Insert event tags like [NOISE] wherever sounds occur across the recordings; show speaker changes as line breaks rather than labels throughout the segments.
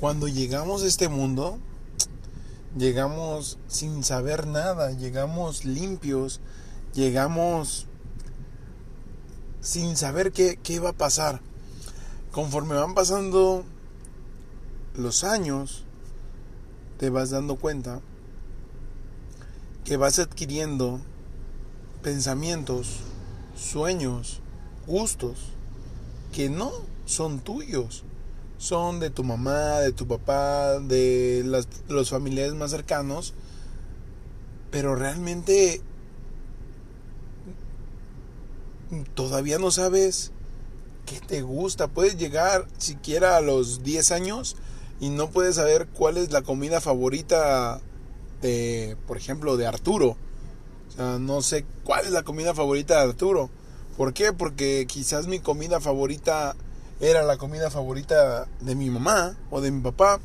cuando llegamos a este mundo, llegamos sin saber nada, llegamos limpios, llegamos sin saber qué, qué va a pasar. Conforme van pasando los años, te vas dando cuenta que vas adquiriendo pensamientos, sueños, gustos que no son tuyos, son de tu mamá, de tu papá, de las, los familiares más cercanos, pero realmente todavía no sabes qué te gusta. Puedes llegar siquiera a los 10 años y no puedes saber cuál es la comida favorita de, por ejemplo, de Arturo. O sea, no sé cuál es la comida favorita de Arturo. ¿Por qué? Porque quizás mi comida favorita era la comida favorita de mi mamá o de mi papá.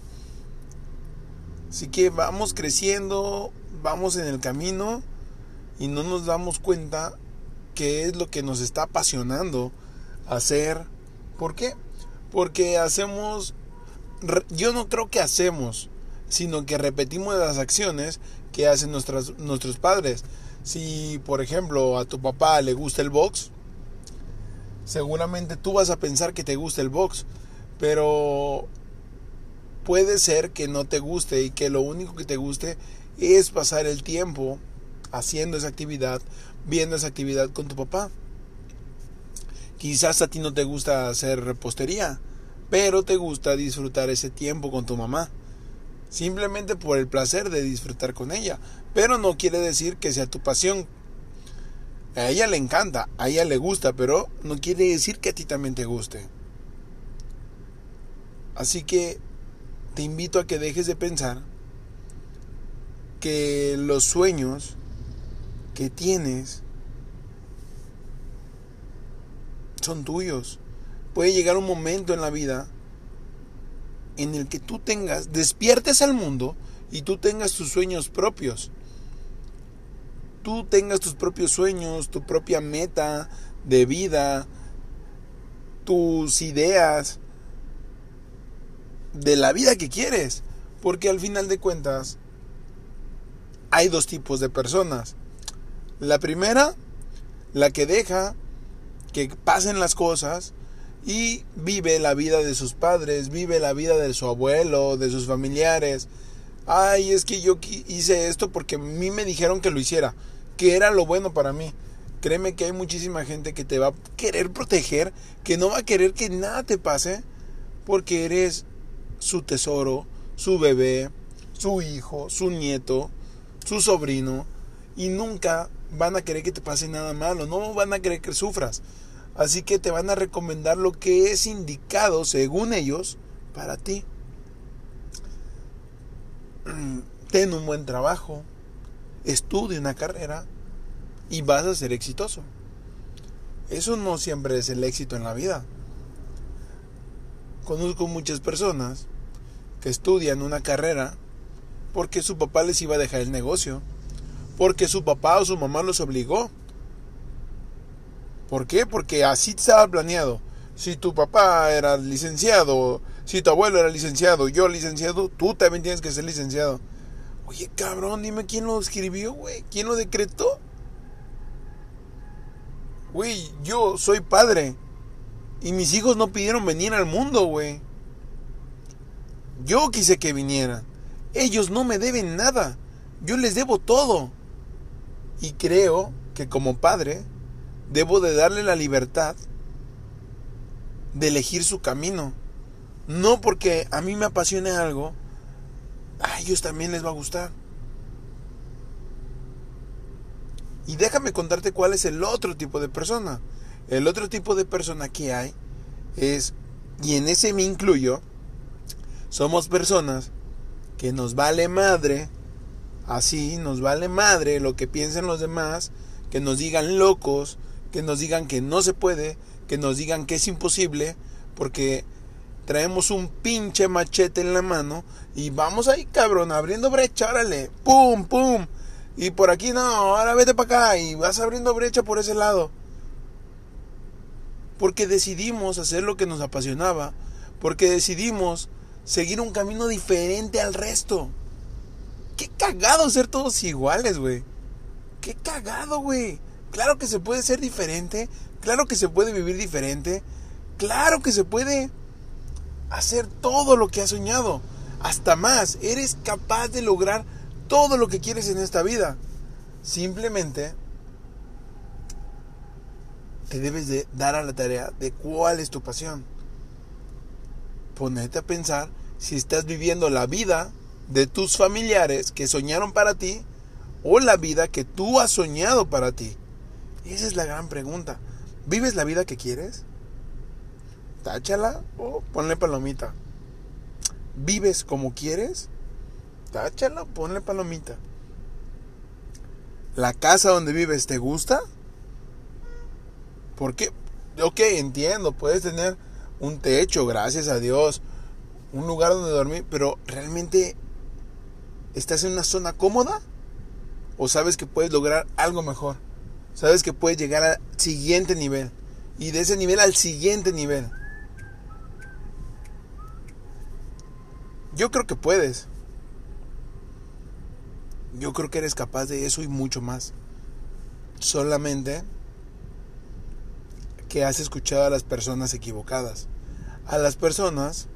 Así que vamos creciendo, vamos en el camino y no nos damos cuenta qué es lo que nos está apasionando hacer. ¿Por qué? Porque hacemos, yo no creo que hacemos, sino que repetimos las acciones que hacen nuestros padres. Si, por ejemplo, a tu papá le gusta el box, seguramente tú vas a pensar que te gusta el box, pero puede ser que no te guste y que lo único que te guste es pasar el tiempo haciendo esa actividad, viendo esa actividad con tu papá. Quizás a ti no te gusta hacer repostería, pero te gusta disfrutar ese tiempo con tu mamá. Simplemente por el placer de disfrutar con ella. Pero no quiere decir que sea tu pasión. A ella le encanta, a ella le gusta, pero no quiere decir que a ti también te guste. Así que te invito a que dejes de pensar que los sueños que tienes son tuyos. Puede llegar un momento en la vida en el que tú tengas, despiertes al mundo y tú tengas tus sueños propios tú tengas tus propios sueños, tu propia meta de vida, tus ideas de la vida que quieres. Porque al final de cuentas hay dos tipos de personas. La primera, la que deja que pasen las cosas y vive la vida de sus padres, vive la vida de su abuelo, de sus familiares. Ay, es que yo hice esto porque a mí me dijeron que lo hiciera que era lo bueno para mí. Créeme que hay muchísima gente que te va a querer proteger, que no va a querer que nada te pase, porque eres su tesoro, su bebé, su hijo, su nieto, su sobrino, y nunca van a querer que te pase nada malo, no van a querer que sufras. Así que te van a recomendar lo que es indicado, según ellos, para ti. [CLEARS THROAT] Ten un buen trabajo, estudia una carrera y vas a ser exitoso. Eso no siempre es el éxito en la vida. Conozco muchas personas que estudian una carrera porque su papá les iba a dejar el negocio, porque su papá o su mamá los obligó. ¿Por qué? Porque así estaba planeado. Si tu papá era licenciado, si tu abuelo era licenciado, yo licenciado, tú también tienes que ser licenciado. Oye, cabrón, dime quién lo escribió, güey. ¿Quién lo decretó? Güey, yo soy padre. Y mis hijos no pidieron venir al mundo, güey. Yo quise que vinieran. Ellos no me deben nada. Yo les debo todo. Y creo que como padre debo de darle la libertad de elegir su camino. No porque a mí me apasione algo, a ellos también les va a gustar. Y déjame contarte cuál es el otro tipo de persona. El otro tipo de persona que hay es, y en ese me incluyo, somos personas que nos vale madre, así nos vale madre lo que piensen los demás, que nos digan locos, que nos digan que no se puede, que nos digan que es imposible, porque traemos un pinche machete en la mano y vamos ahí, cabrón, abriendo brecha, órale, pum, pum. Y por aquí no, ahora vete para acá y vas abriendo brecha por ese lado. Porque decidimos hacer lo que nos apasionaba, porque decidimos seguir un camino diferente al resto. Qué cagado ser todos iguales, güey. Qué cagado, güey. Claro que se puede ser diferente. Claro que se puede vivir diferente. Claro que se puede hacer todo lo que has soñado. Hasta más. Eres capaz de lograr todo lo que quieres en esta vida. Simplemente te debes de dar a la tarea de cuál es tu pasión. Ponete a pensar si estás viviendo la vida de tus familiares que soñaron para ti o la vida que tú has soñado para ti. Esa es la gran pregunta. ¿Vives la vida que quieres? Táchala o ponle palomita. ¿Vives como quieres? Táchala o ponle palomita. ¿La casa donde vives te gusta? Porque, ok, entiendo, puedes tener un techo, gracias a Dios, un lugar donde dormir, pero realmente estás en una zona cómoda o sabes que puedes lograr algo mejor. Sabes que puedes llegar al siguiente nivel y de ese nivel al siguiente nivel. Yo creo que puedes. Yo creo que eres capaz de eso y mucho más. Solamente que has escuchado a las personas equivocadas. A las personas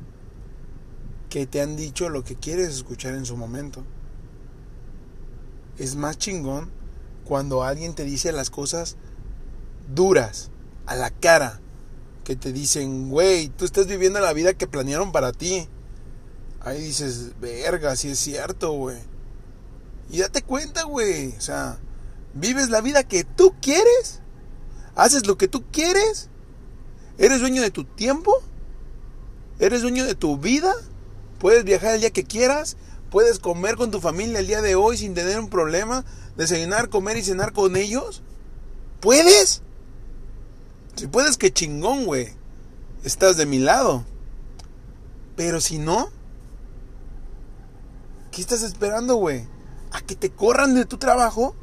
que te han dicho lo que quieres escuchar en su momento. Es más chingón cuando alguien te dice las cosas duras, a la cara, que te dicen, güey, tú estás viviendo la vida que planearon para ti. Ahí dices, verga, si es cierto, güey. Y date cuenta, güey. O sea, vives la vida que tú quieres ¿Haces lo que tú quieres? ¿Eres dueño de tu tiempo? ¿Eres dueño de tu vida? ¿Puedes viajar el día que quieras? ¿Puedes comer con tu familia el día de hoy sin tener un problema? ¿Desayunar, comer y cenar con ellos? ¿Puedes? Si puedes, que chingón, güey. Estás de mi lado. Pero si no, ¿qué estás esperando, güey? ¿A que te corran de tu trabajo?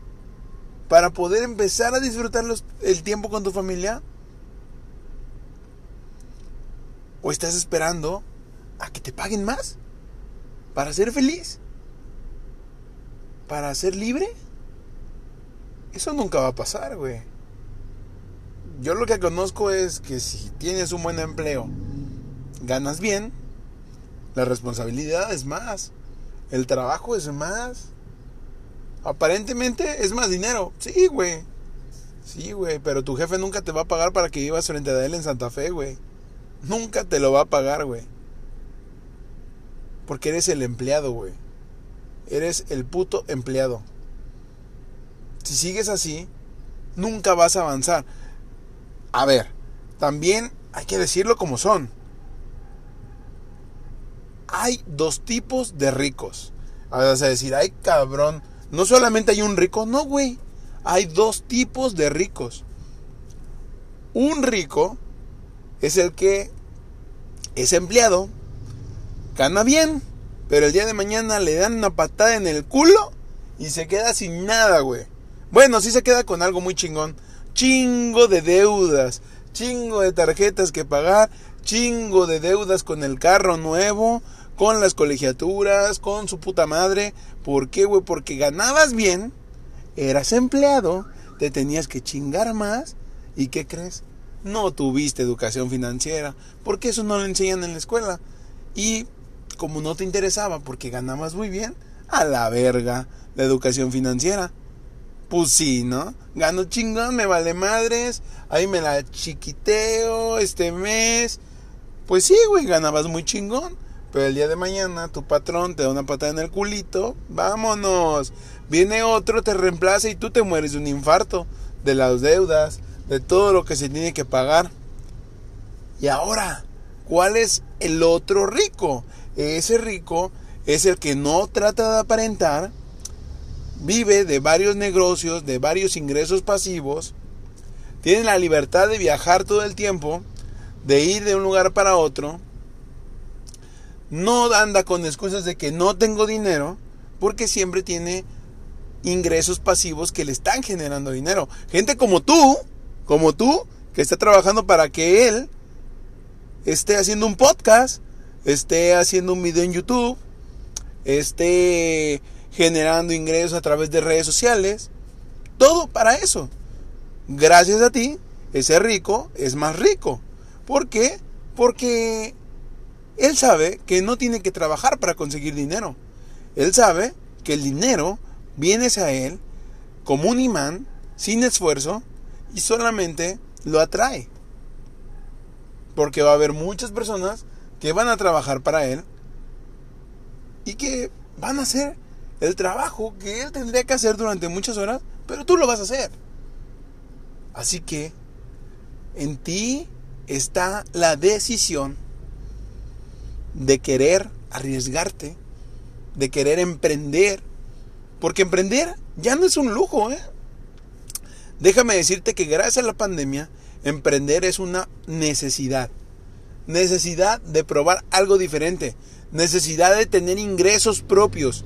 para poder empezar a disfrutar el tiempo con tu familia? ¿O estás esperando a que te paguen más? ¿Para ser feliz? ¿Para ser libre? Eso nunca va a pasar, güey. Yo lo que conozco es que si tienes un buen empleo, ganas bien, la responsabilidad es más, el trabajo es más, Aparentemente es más dinero. Sí, güey. Sí, güey. Pero tu jefe nunca te va a pagar para que vivas frente a él en Santa Fe, güey. Nunca te lo va a pagar, güey. Porque eres el empleado, güey. Eres el puto empleado. Si sigues así, nunca vas a avanzar. A ver, también hay que decirlo como son. Hay dos tipos de ricos. Vas a decir, ay cabrón, no solamente hay un rico, no, güey. Hay dos tipos de ricos. Un rico es el que es empleado, gana bien, pero el día de mañana le dan una patada en el culo y se queda sin nada, güey. Bueno, sí se queda con algo muy chingón. Chingo de deudas, chingo de tarjetas que pagar, chingo de deudas con el carro nuevo, con las colegiaturas, con su puta madre. ¿Por qué, güey? Porque ganabas bien, eras empleado, te tenías que chingar más. ¿Y qué crees? No tuviste educación financiera, porque eso no lo enseñan en la escuela. Y como no te interesaba, porque ganabas muy bien, a la verga la educación financiera. Pues sí, ¿no? Gano chingón, me vale madres, ahí me la chiquiteo este mes. Pues sí, güey, ganabas muy chingón. Pero el día de mañana tu patrón te da una patada en el culito, vámonos. Viene otro, te reemplaza y tú te mueres de un infarto, de las deudas, de todo lo que se tiene que pagar. Y ahora, ¿cuál es el otro rico? Ese rico es el que no trata de aparentar, vive de varios negocios, de varios ingresos pasivos, tiene la libertad de viajar todo el tiempo, de ir de un lugar para otro, no anda con excusas de que no tengo dinero, porque siempre tiene ingresos pasivos que le están generando dinero. Gente como tú, como tú, que está trabajando para que él esté haciendo un podcast, esté haciendo un video en YouTube, esté generando ingresos a través de redes sociales. Todo para eso. Gracias a ti, ese rico es más rico. ¿Por qué? Porque él sabe que no tiene que trabajar para conseguir dinero. Él sabe que el dinero viene a él como un imán, sin esfuerzo, y solamente lo atrae. Porque va a haber muchas personas que van a trabajar para él y que van a hacer el trabajo que él tendría que hacer durante muchas horas, pero tú lo vas a hacer. Así que en ti está la decisión de querer arriesgarte, de querer emprender, porque emprender ya no es un lujo, ¿eh? Déjame decirte que gracias a la pandemia, emprender es una necesidad. Necesidad de probar algo diferente. Necesidad de tener ingresos propios.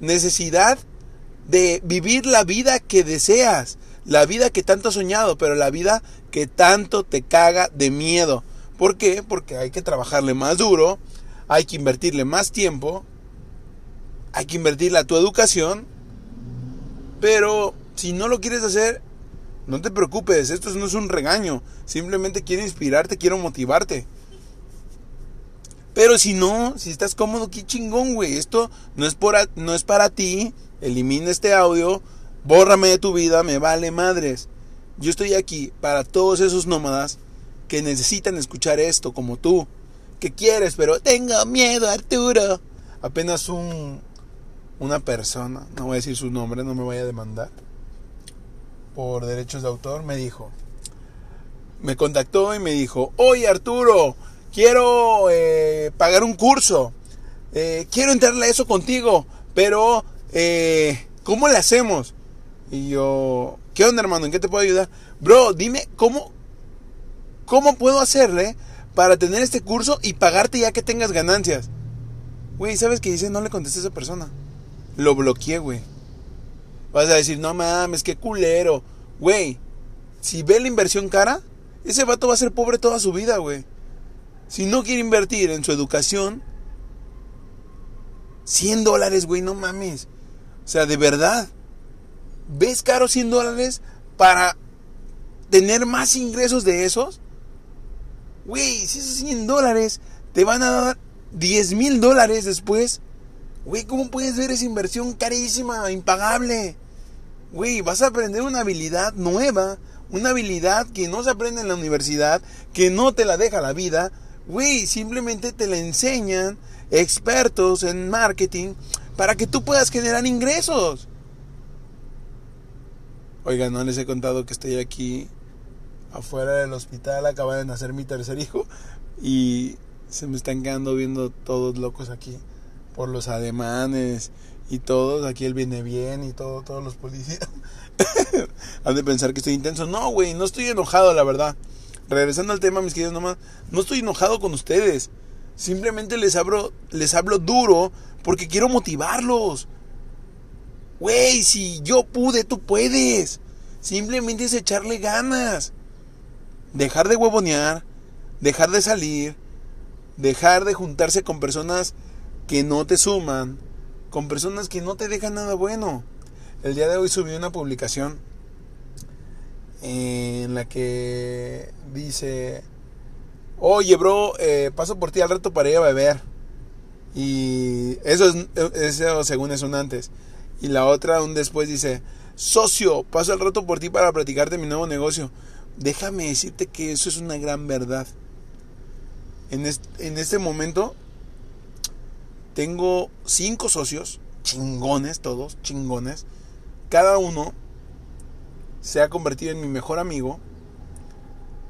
Necesidad de vivir la vida que deseas. La vida que tanto has soñado, pero la vida que tanto te caga de miedo. ¿Por qué? Porque hay que trabajarle más duro, hay que invertirle más tiempo, hay que invertirle a tu educación, pero si no lo quieres hacer, no te preocupes, esto no es un regaño, simplemente quiero inspirarte, quiero motivarte. Pero si no, si estás cómodo, qué chingón, güey. Esto no es, no es para ti. Elimina este audio, bórrame de tu vida, me vale madres. Yo estoy aquí para todos esos nómadas que necesitan escuchar esto, como tú. Que quieres, pero tengo miedo, Arturo. Apenas un, una persona, no voy a decir su nombre, no me vaya a demandar por derechos de autor, me dijo, me contactó y me dijo, oye Arturo, quiero eh, pagar un curso, eh, quiero entrarle a eso contigo, pero eh, ¿cómo le hacemos? Y yo, ¿qué onda hermano? ¿En qué te puedo ayudar? Bro, dime cómo, cómo puedo hacerle para tener este curso y pagarte ya que tengas ganancias. Güey, ¿sabes qué dice? No le contesté a esa persona. Lo bloqueé, güey. Vas a decir, no mames, qué culero. Güey, si ve la inversión cara, ese vato va a ser pobre toda su vida, güey. Si no quiere invertir en su educación, 100 dólares, güey, no mames. O sea, de verdad. ¿Ves caro 100 dólares para tener más ingresos de esos? Güey, si esos 100 dólares te van a dar 10 mil dólares después, güey, ¿cómo puedes ver esa inversión carísima, impagable? Güey, vas a aprender una habilidad nueva, una habilidad que no se aprende en la universidad, que no te la deja la vida. Güey, simplemente te la enseñan expertos en marketing para que tú puedas generar ingresos. Oiga, no les he contado que estoy aquí afuera del hospital, acaba de nacer mi tercer hijo y se me están quedando viendo todos locos aquí por los ademanes y todos, aquí él viene bien y todo, todos los policías. [LAUGHS] Han de pensar que estoy intenso. No, güey, no estoy enojado, la verdad. Regresando al tema, mis queridos nomás, no estoy enojado con ustedes. Simplemente les hablo, les hablo duro porque quiero motivarlos. Güey, si yo pude, tú puedes. Simplemente es echarle ganas. Dejar de huevonear, dejar de salir, dejar de juntarse con personas que no te suman, con personas que no te dejan nada bueno. El día de hoy subí una publicación en la que dice, oye bro, eh, paso por ti al rato para ir a beber. Y eso es eso según es un antes. Y la otra un después dice, socio, paso al rato por ti para platicarte mi nuevo negocio. Déjame decirte que eso es una gran verdad. En en este momento tengo cinco socios, chingones todos, chingones. Cada uno se ha convertido en mi mejor amigo.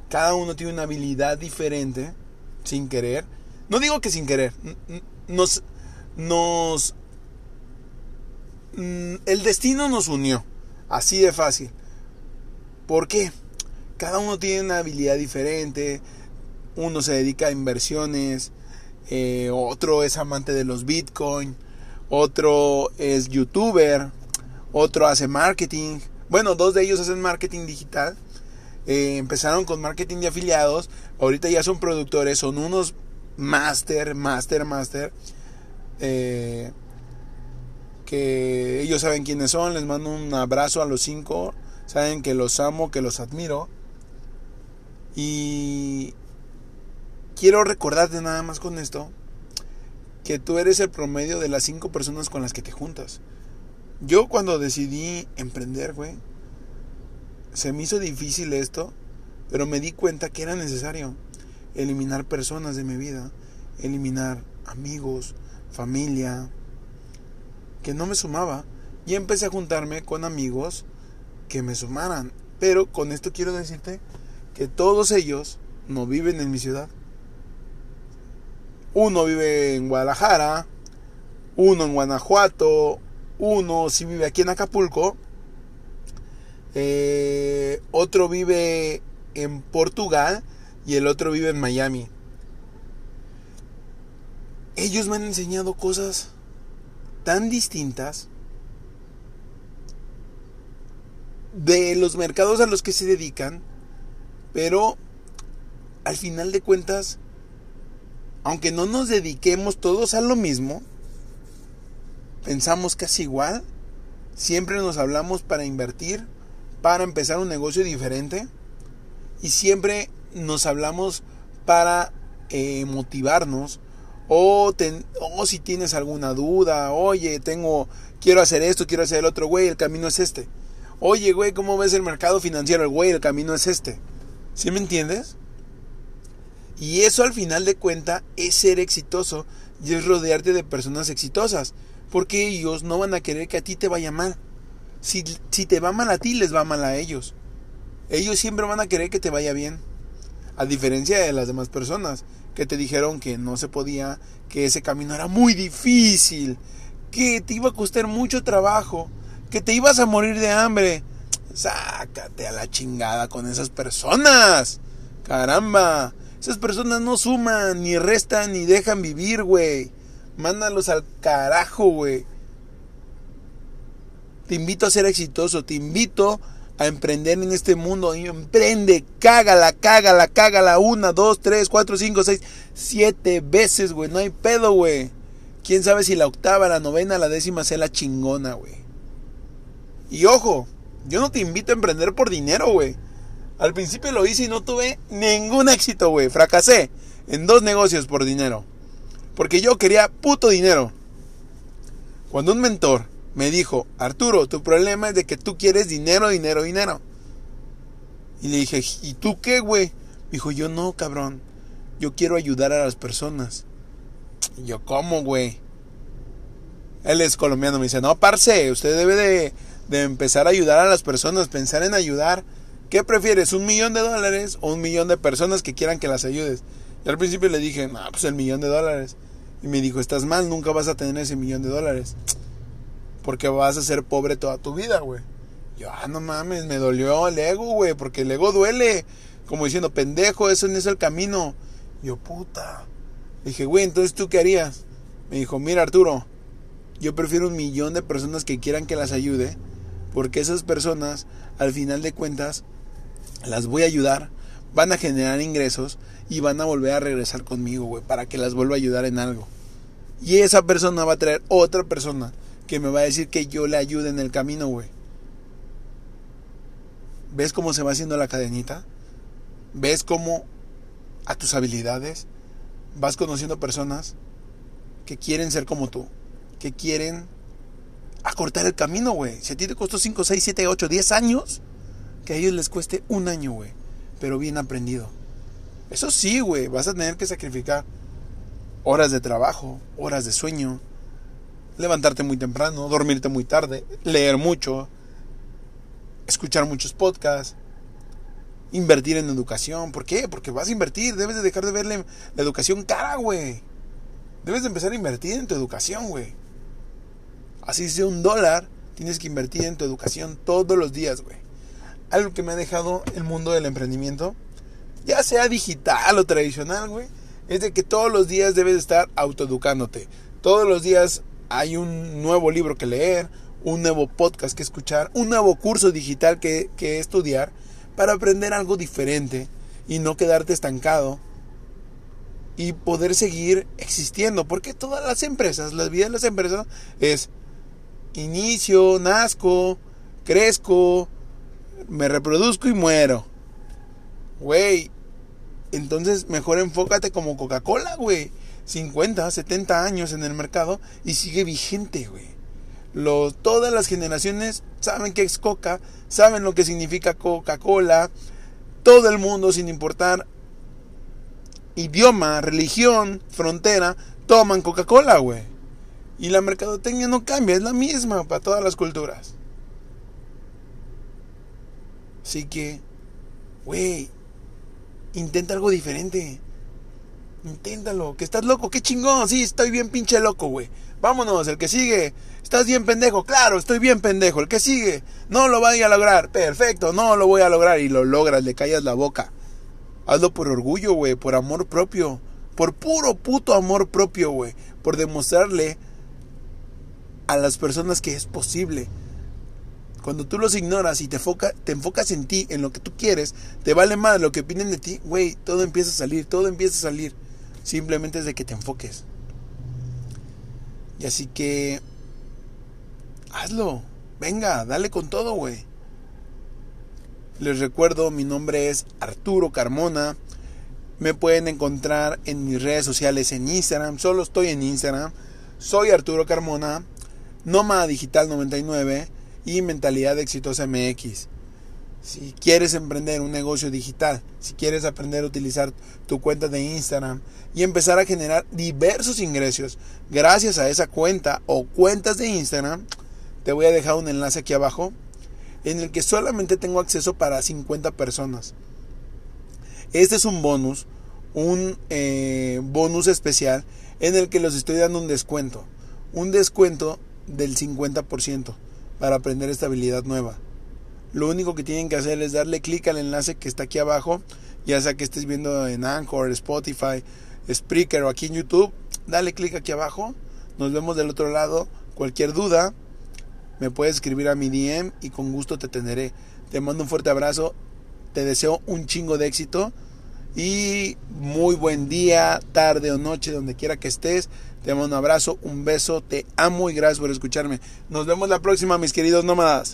Cada uno tiene una habilidad diferente, sin querer. No digo que sin querer. Nos. Nos. Mm, el destino nos unió. Así de fácil. ¿Por qué? Cada uno tiene una habilidad diferente. Uno se dedica a inversiones eh, otro es amante de los bitcoin, otro es youtuber, otro hace marketing. Bueno, dos de ellos hacen marketing digital. Eh, empezaron con marketing de afiliados, ahorita ya son productores, son unos máster, máster, máster. Eh, que ellos saben quiénes son, les mando un abrazo a los cinco, saben que los amo, que los admiro. Y quiero recordarte nada más con esto, que tú eres el promedio de las cinco personas con las que te juntas. Yo cuando decidí emprender, güey, se me hizo difícil esto, pero me di cuenta que era necesario eliminar personas de mi vida, eliminar amigos, familia, que no me sumaba. Y empecé a juntarme con amigos que me sumaran. Pero con esto quiero decirte que todos ellos no viven en mi ciudad. Uno vive en Guadalajara, uno en Guanajuato, uno si vive aquí en Acapulco, eh, otro vive en Portugal y el otro vive en Miami. Ellos me han enseñado cosas tan distintas de los mercados a los que se dedican, pero al final de cuentas, aunque no nos dediquemos todos a lo mismo, pensamos casi igual, siempre nos hablamos para invertir, para empezar un negocio diferente y siempre nos hablamos para eh, motivarnos o, o si tienes alguna duda, oye, tengo, quiero hacer esto, quiero hacer el otro, güey, el camino es este. Oye, güey, ¿cómo ves el mercado financiero? El güey, el camino es este. ¿Sí me entiendes? Y eso al final de cuenta es ser exitoso y es rodearte de personas exitosas. Porque ellos no van a querer que a ti te vaya mal. Si, si te va mal a ti, les va mal a ellos. Ellos siempre van a querer que te vaya bien. A diferencia de las demás personas que te dijeron que no se podía, que ese camino era muy difícil, que te iba a costar mucho trabajo, que te ibas a morir de hambre. Sácate a la chingada con esas personas. Caramba. Esas personas no suman, ni restan, ni dejan vivir, güey. Mándalos al carajo, güey. Te invito a ser exitoso, te invito a emprender en este mundo. emprende, cágala, cágala, cágala. Una, dos, tres, cuatro, cinco, seis, siete veces, güey. No hay pedo, güey. Quién sabe si la octava, la novena, la décima sea la chingona, güey. Y ojo, yo no te invito a emprender por dinero, güey. Al principio lo hice y no tuve ningún éxito, güey. Fracasé en dos negocios por dinero. Porque yo quería puto dinero. Cuando un mentor me dijo, Arturo, tu problema es de que tú quieres dinero, dinero, dinero. Y le dije, ¿y tú qué, güey? dijo, yo no, cabrón. Yo quiero ayudar a las personas. Y yo, ¿cómo, güey? Él es colombiano, me dice, no, parce, usted debe de, de empezar a ayudar a las personas, pensar en ayudar. ¿Qué prefieres, un millón de dólares o un millón de personas que quieran que las ayudes? Y al principio le dije, no, pues el millón de dólares. Y me dijo, estás mal, nunca vas a tener ese millón de dólares. Porque vas a ser pobre toda tu vida, güey. Yo, ah, no mames, me dolió el ego, güey, porque el ego duele. Como diciendo, pendejo, eso no es el camino. Yo, puta. dije, güey, entonces tú qué harías? Me dijo, mira, Arturo, yo prefiero un millón de personas que quieran que las ayude, porque esas personas, al final de cuentas, las voy a ayudar, van a generar ingresos y van a volver a regresar conmigo, güey, para que las vuelva a ayudar en algo. Y esa persona va a traer otra persona que me va a decir que yo le ayude en el camino, güey. ¿Ves cómo se va haciendo la cadenita? ¿Ves cómo a tus habilidades vas conociendo personas que quieren ser como tú? Que quieren acortar el camino, güey. Si a ti te costó 5, 6, 7, 8, 10 años, que a ellos les cueste un año, güey. Pero bien aprendido. Eso sí, güey. Vas a tener que sacrificar horas de trabajo, horas de sueño, levantarte muy temprano, dormirte muy tarde, leer mucho, escuchar muchos podcasts, invertir en educación. ¿Por qué? Porque vas a invertir, debes de dejar de verle la educación cara, güey. Debes de empezar a invertir en tu educación, güey. Así sea un dólar, tienes que invertir en tu educación todos los días, güey. Algo que me ha dejado el mundo del emprendimiento, ya sea digital o tradicional, güey, es de que todos los días debes estar autoeducándote. Todos los días hay un nuevo libro que leer, un nuevo podcast que escuchar, un nuevo curso digital que, estudiar para aprender algo diferente y no quedarte estancado y poder seguir existiendo. Porque todas las empresas, la vida de las empresas es inicio, nazco, crezco, me reproduzco y muero. Güey, entonces mejor enfócate como Coca-Cola, güey. 50, 70 años en el mercado y sigue vigente, güey. todas las generaciones saben que es Coca, saben lo que significa Coca-Cola. Todo el mundo, sin importar idioma, religión, frontera, toman Coca-Cola, güey. Y la mercadotecnia no cambia, es la misma para todas las culturas. Así que, güey, intenta algo diferente. Inténtalo, que estás loco, qué chingón, sí, estoy bien pinche loco, güey. Vámonos, el que sigue. Estás bien pendejo, claro, estoy bien pendejo. El que sigue, no lo vaya a lograr. Perfecto, no lo voy a lograr. Y lo logras, le callas la boca. Hazlo por orgullo, güey, por amor propio. Por puro puto amor propio, güey. Por demostrarle a las personas que es posible. Cuando tú los ignoras y te, te enfocas en ti, en lo que tú quieres, te vale más lo que opinen de ti, güey, todo empieza a salir, todo empieza a salir. Simplemente es de que te enfoques. Y así que, hazlo. Venga, dale con todo, güey. Les recuerdo, mi nombre es Arturo Carmona. Me pueden encontrar en mis redes sociales en Instagram. Solo estoy en Instagram. Soy Arturo Carmona. Nómada Digital 99 y Mentalidad Exitosa MX. Si quieres emprender un negocio digital, si quieres aprender a utilizar tu cuenta de Instagram y empezar a generar diversos ingresos gracias a esa cuenta o cuentas de Instagram, te voy a dejar un enlace aquí abajo en el que solamente tengo acceso para 50 personas. Este es un bonus, un eh, bonus especial en el que los estoy dando un descuento. Un descuento del 50% para aprender esta habilidad nueva. Lo único que tienen que hacer es darle clic al enlace que está aquí abajo, ya sea que estés viendo en Anchor, Spotify, Spreaker o aquí en YouTube, dale clic aquí abajo. Nos vemos del otro lado. Cualquier duda, me puedes escribir a mi DM y con gusto te atenderé. Te mando un fuerte abrazo. Te deseo un chingo de éxito. Y muy buen día, tarde o noche, donde quiera que estés. Te mando un abrazo, un beso, te amo y gracias por escucharme. Nos vemos la próxima, mis queridos nómadas.